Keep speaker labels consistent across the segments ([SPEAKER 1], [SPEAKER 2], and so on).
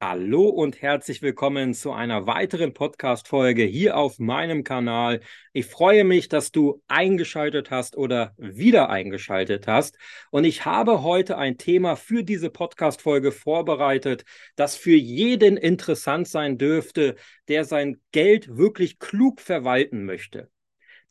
[SPEAKER 1] Hallo und herzlich willkommen zu einer weiteren Podcast-Folge hier auf meinem Kanal. Ich freue mich, dass du eingeschaltet hast oder wieder eingeschaltet hast. Und ich habe heute ein Thema für diese Podcast-Folge vorbereitet, das für jeden interessant sein dürfte, der sein Geld wirklich klug verwalten möchte.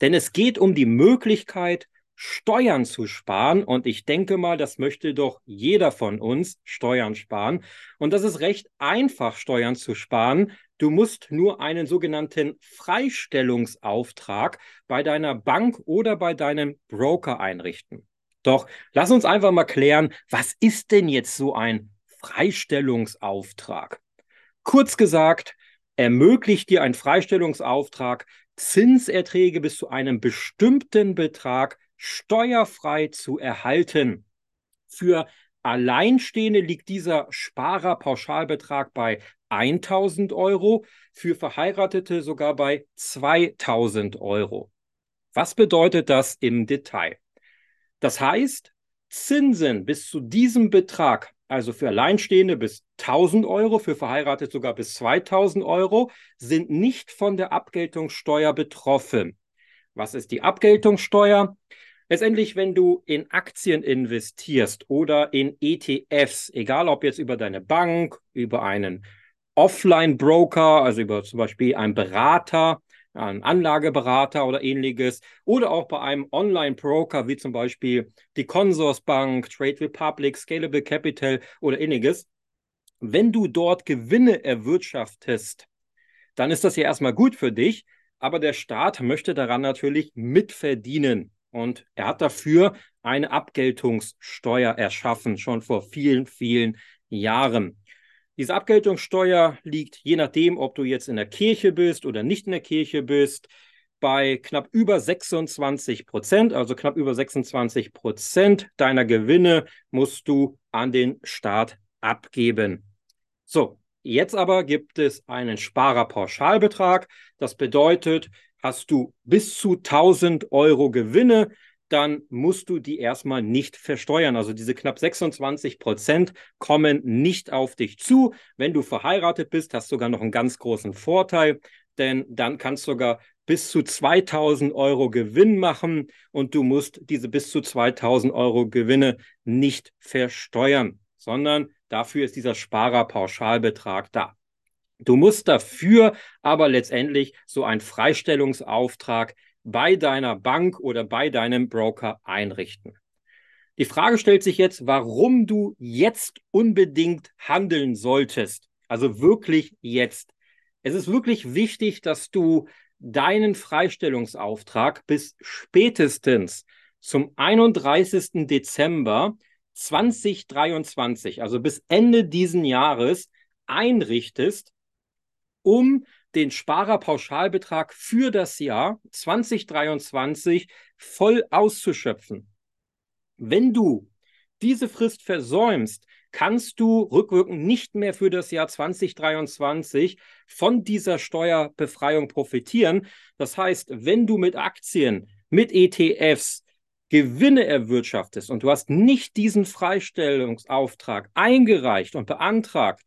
[SPEAKER 1] Denn es geht um die Möglichkeit, Steuern zu sparen. Und ich denke mal, das möchte doch jeder von uns Steuern sparen. Und das ist recht einfach, Steuern zu sparen. Du musst nur einen sogenannten Freistellungsauftrag bei deiner Bank oder bei deinem Broker einrichten. Doch lass uns einfach mal klären, was ist denn jetzt so ein Freistellungsauftrag? Kurz gesagt, ermöglicht dir ein Freistellungsauftrag Zinserträge bis zu einem bestimmten Betrag steuerfrei zu erhalten. Für Alleinstehende liegt dieser Sparerpauschalbetrag bei 1000 Euro, für Verheiratete sogar bei 2000 Euro. Was bedeutet das im Detail? Das heißt, Zinsen bis zu diesem Betrag, also für Alleinstehende bis 1000 Euro, für Verheiratete sogar bis 2000 Euro, sind nicht von der Abgeltungssteuer betroffen. Was ist die Abgeltungssteuer? Letztendlich, wenn du in Aktien investierst oder in ETFs, egal ob jetzt über deine Bank, über einen Offline-Broker, also über zum Beispiel einen Berater, einen Anlageberater oder ähnliches, oder auch bei einem Online-Broker wie zum Beispiel die Consorsbank, Trade Republic, Scalable Capital oder ähnliches, wenn du dort Gewinne erwirtschaftest, dann ist das ja erstmal gut für dich, aber der Staat möchte daran natürlich mitverdienen. Und er hat dafür eine Abgeltungssteuer erschaffen, schon vor vielen, vielen Jahren. Diese Abgeltungssteuer liegt, je nachdem, ob du jetzt in der Kirche bist oder nicht in der Kirche bist, bei knapp über 26 Prozent, also knapp über 26 Prozent deiner Gewinne musst du an den Staat abgeben. So, jetzt aber gibt es einen Sparerpauschalbetrag. Das bedeutet, Hast du bis zu 1000 Euro Gewinne, dann musst du die erstmal nicht versteuern. Also diese knapp 26 Prozent kommen nicht auf dich zu. Wenn du verheiratet bist, hast du sogar noch einen ganz großen Vorteil, denn dann kannst du sogar bis zu 2000 Euro Gewinn machen und du musst diese bis zu 2000 Euro Gewinne nicht versteuern, sondern dafür ist dieser Sparerpauschalbetrag da. Du musst dafür aber letztendlich so einen Freistellungsauftrag bei deiner Bank oder bei deinem Broker einrichten. Die Frage stellt sich jetzt, warum du jetzt unbedingt handeln solltest. Also wirklich jetzt. Es ist wirklich wichtig, dass du deinen Freistellungsauftrag bis spätestens zum 31. Dezember 2023, also bis Ende diesen Jahres, einrichtest, um den Sparerpauschalbetrag für das Jahr 2023 voll auszuschöpfen. Wenn du diese Frist versäumst, kannst du rückwirkend nicht mehr für das Jahr 2023 von dieser Steuerbefreiung profitieren. Das heißt, wenn du mit Aktien, mit ETFs Gewinne erwirtschaftest und du hast nicht diesen Freistellungsauftrag eingereicht und beantragt,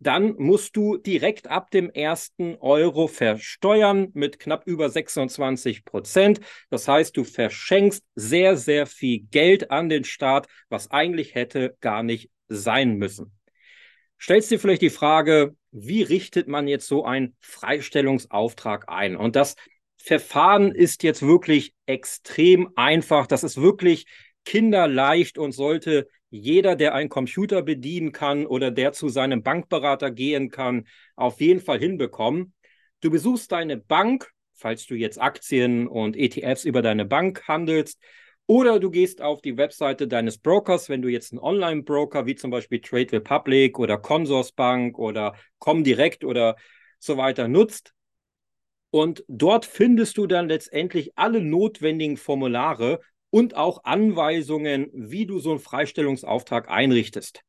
[SPEAKER 1] dann musst du direkt ab dem ersten Euro versteuern mit knapp über 26 Prozent. Das heißt, du verschenkst sehr, sehr viel Geld an den Staat, was eigentlich hätte gar nicht sein müssen. Stellst dir vielleicht die Frage, wie richtet man jetzt so einen Freistellungsauftrag ein? Und das Verfahren ist jetzt wirklich extrem einfach. Das ist wirklich kinderleicht und sollte jeder, der einen Computer bedienen kann oder der zu seinem Bankberater gehen kann, auf jeden Fall hinbekommen. Du besuchst deine Bank, falls du jetzt Aktien und ETFs über deine Bank handelst, oder du gehst auf die Webseite deines Brokers, wenn du jetzt einen Online-Broker wie zum Beispiel Trade Republic oder Consorsbank oder Comdirect oder so weiter nutzt. Und dort findest du dann letztendlich alle notwendigen Formulare, und auch Anweisungen, wie du so einen Freistellungsauftrag einrichtest.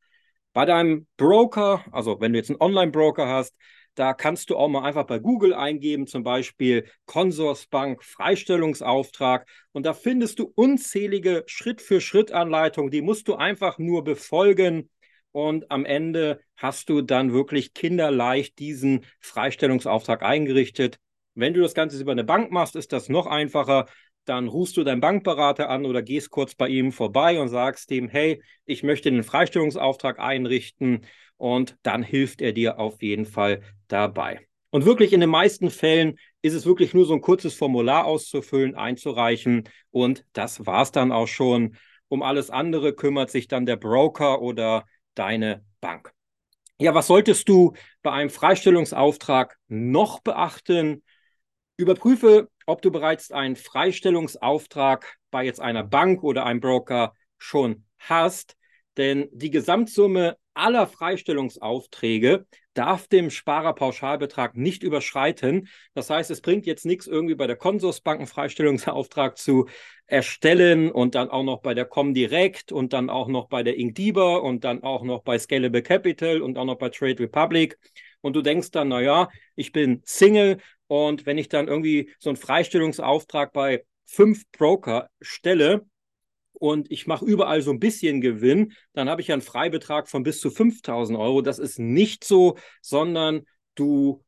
[SPEAKER 1] Bei deinem Broker, also wenn du jetzt einen Online-Broker hast, da kannst du auch mal einfach bei Google eingeben, zum Beispiel Consorsbank Freistellungsauftrag. Und da findest du unzählige Schritt-für-Schritt-Anleitungen. Die musst du einfach nur befolgen. und am Ende hast du dann wirklich kinderleicht diesen Freistellungsauftrag eingerichtet. Wenn du das Ganze über eine Bank machst, ist das noch einfacher. Dann rufst du deinen Bankberater an oder gehst kurz bei ihm vorbei und sagst ihm, hey, ich möchte den Freistellungsauftrag einrichten und dann hilft er dir auf jeden Fall dabei. Und wirklich in den meisten Fällen ist es wirklich nur so ein kurzes Formular auszufüllen, einzureichen und das war es dann auch schon. Um alles andere kümmert sich dann der Broker oder deine Bank. Ja, was solltest du bei einem Freistellungsauftrag noch beachten? Überprüfe, ob du bereits einen Freistellungsauftrag bei jetzt einer Bank oder einem Broker schon hast, denn die Gesamtsumme aller Freistellungsaufträge darf dem Sparerpauschalbetrag nicht überschreiten. Das heißt, es bringt jetzt nichts, irgendwie bei der Konsorsbank einen Freistellungsauftrag zu erstellen und dann auch noch bei der Comdirect und dann auch noch bei der Inkdiba und dann auch noch bei Scalable Capital und auch noch bei Trade Republic. Und du denkst dann, naja, ich bin Single und wenn ich dann irgendwie so einen Freistellungsauftrag bei fünf Broker stelle, und ich mache überall so ein bisschen Gewinn, dann habe ich einen Freibetrag von bis zu 5000 Euro. Das ist nicht so, sondern du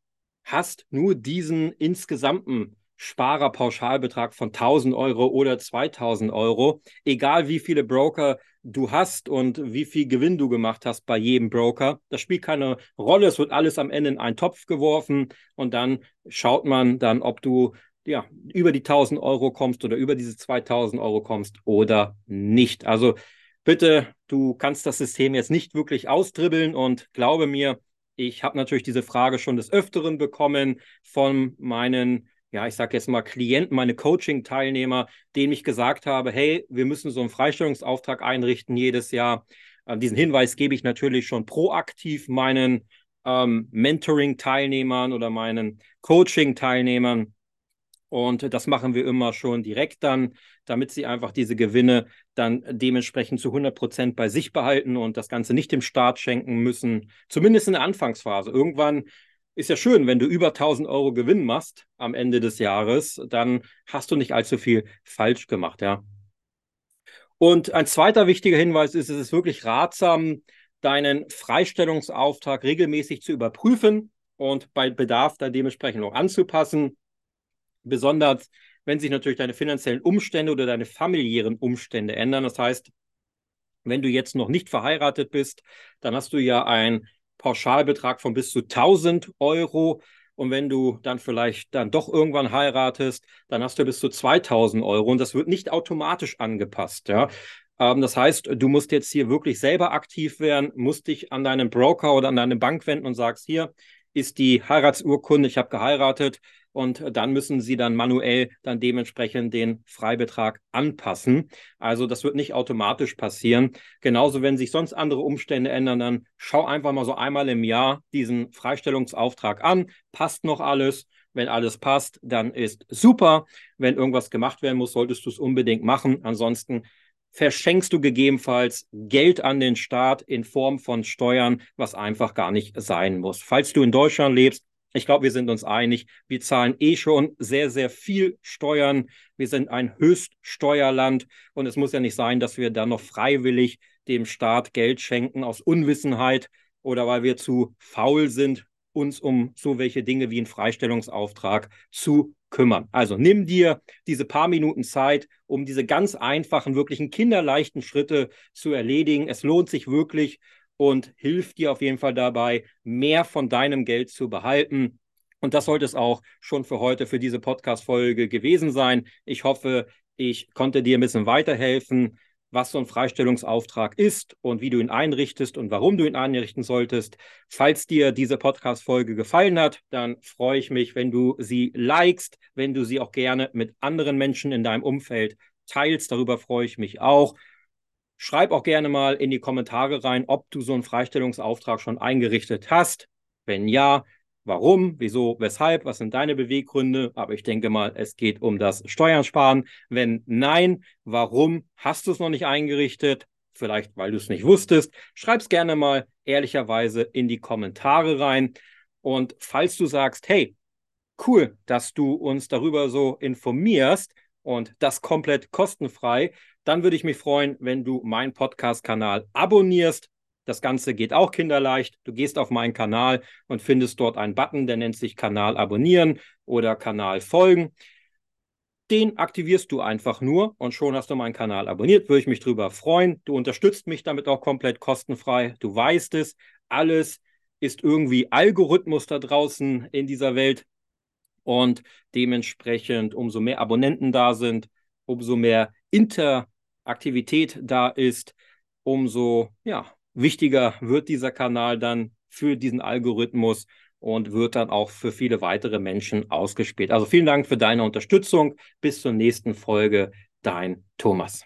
[SPEAKER 1] hast nur diesen insgesamten Sparerpauschalbetrag von 1000 Euro oder 2000 Euro, egal wie viele Broker du hast und wie viel Gewinn du gemacht hast bei jedem Broker. Das spielt keine Rolle. Es wird alles am Ende in einen Topf geworfen und dann schaut man dann, ob du ja, über die 1000 Euro kommst oder über diese 2000 Euro kommst oder nicht. Also bitte, du kannst das System jetzt nicht wirklich austribbeln und glaube mir, ich habe natürlich diese Frage schon des Öfteren bekommen von meinen, ja, ich sage jetzt mal Klienten, meine Coaching-Teilnehmer, denen ich gesagt habe, hey, wir müssen so einen Freistellungsauftrag einrichten jedes Jahr. Äh, diesen Hinweis gebe ich natürlich schon proaktiv meinen ähm, Mentoring-Teilnehmern oder meinen Coaching-Teilnehmern. Und das machen wir immer schon direkt dann, damit sie einfach diese Gewinne dann dementsprechend zu 100 Prozent bei sich behalten und das Ganze nicht dem Staat schenken müssen, zumindest in der Anfangsphase. Irgendwann ist ja schön, wenn du über 1000 Euro Gewinn machst am Ende des Jahres, dann hast du nicht allzu viel falsch gemacht, ja. Und ein zweiter wichtiger Hinweis ist, es ist wirklich ratsam, deinen Freistellungsauftrag regelmäßig zu überprüfen und bei Bedarf dann dementsprechend auch anzupassen. Besonders, wenn sich natürlich deine finanziellen Umstände oder deine familiären Umstände ändern. Das heißt, wenn du jetzt noch nicht verheiratet bist, dann hast du ja einen Pauschalbetrag von bis zu 1000 Euro. Und wenn du dann vielleicht dann doch irgendwann heiratest, dann hast du bis zu 2000 Euro. Und das wird nicht automatisch angepasst. Ja? Ähm, das heißt, du musst jetzt hier wirklich selber aktiv werden, musst dich an deinen Broker oder an deine Bank wenden und sagst, hier ist die Heiratsurkunde, ich habe geheiratet, und dann müssen sie dann manuell dann dementsprechend den Freibetrag anpassen. Also das wird nicht automatisch passieren. Genauso, wenn sich sonst andere Umstände ändern, dann schau einfach mal so einmal im Jahr diesen Freistellungsauftrag an. Passt noch alles? Wenn alles passt, dann ist super. Wenn irgendwas gemacht werden muss, solltest du es unbedingt machen. Ansonsten verschenkst du gegebenenfalls Geld an den Staat in Form von Steuern, was einfach gar nicht sein muss. Falls du in Deutschland lebst, ich glaube, wir sind uns einig, wir zahlen eh schon sehr, sehr viel Steuern. Wir sind ein Höchststeuerland und es muss ja nicht sein, dass wir dann noch freiwillig dem Staat Geld schenken aus Unwissenheit oder weil wir zu faul sind, uns um so welche Dinge wie einen Freistellungsauftrag zu kümmern. Also nimm dir diese paar Minuten Zeit, um diese ganz einfachen, wirklichen kinderleichten Schritte zu erledigen. Es lohnt sich wirklich und hilft dir auf jeden Fall dabei, mehr von deinem Geld zu behalten. Und das sollte es auch schon für heute, für diese Podcast-Folge gewesen sein. Ich hoffe, ich konnte dir ein bisschen weiterhelfen, was so ein Freistellungsauftrag ist und wie du ihn einrichtest und warum du ihn einrichten solltest. Falls dir diese Podcast-Folge gefallen hat, dann freue ich mich, wenn du sie likest, wenn du sie auch gerne mit anderen Menschen in deinem Umfeld teilst. Darüber freue ich mich auch. Schreib auch gerne mal in die Kommentare rein, ob du so einen Freistellungsauftrag schon eingerichtet hast. Wenn ja, warum, wieso, weshalb, was sind deine Beweggründe? Aber ich denke mal, es geht um das Steuern sparen. Wenn nein, warum hast du es noch nicht eingerichtet? Vielleicht, weil du es nicht wusstest. Schreib es gerne mal ehrlicherweise in die Kommentare rein. Und falls du sagst, hey, cool, dass du uns darüber so informierst und das komplett kostenfrei, dann würde ich mich freuen, wenn du meinen Podcast-Kanal abonnierst Das Ganze geht auch kinderleicht. Du gehst auf meinen Kanal und findest dort einen Button, der nennt sich Kanal abonnieren oder Kanal folgen. Den aktivierst du einfach nur und schon hast du meinen Kanal abonniert. Würde ich mich darüber freuen. Du unterstützt mich damit auch komplett kostenfrei. Du weißt es. Alles ist irgendwie Algorithmus da draußen in dieser Welt. Und dementsprechend, umso mehr Abonnenten da sind, umso mehr Interaktivität da ist, umso ja, wichtiger wird dieser Kanal dann für diesen Algorithmus und wird dann auch für viele weitere Menschen ausgespielt. Also vielen Dank für deine Unterstützung. Bis zur nächsten Folge. Dein Thomas.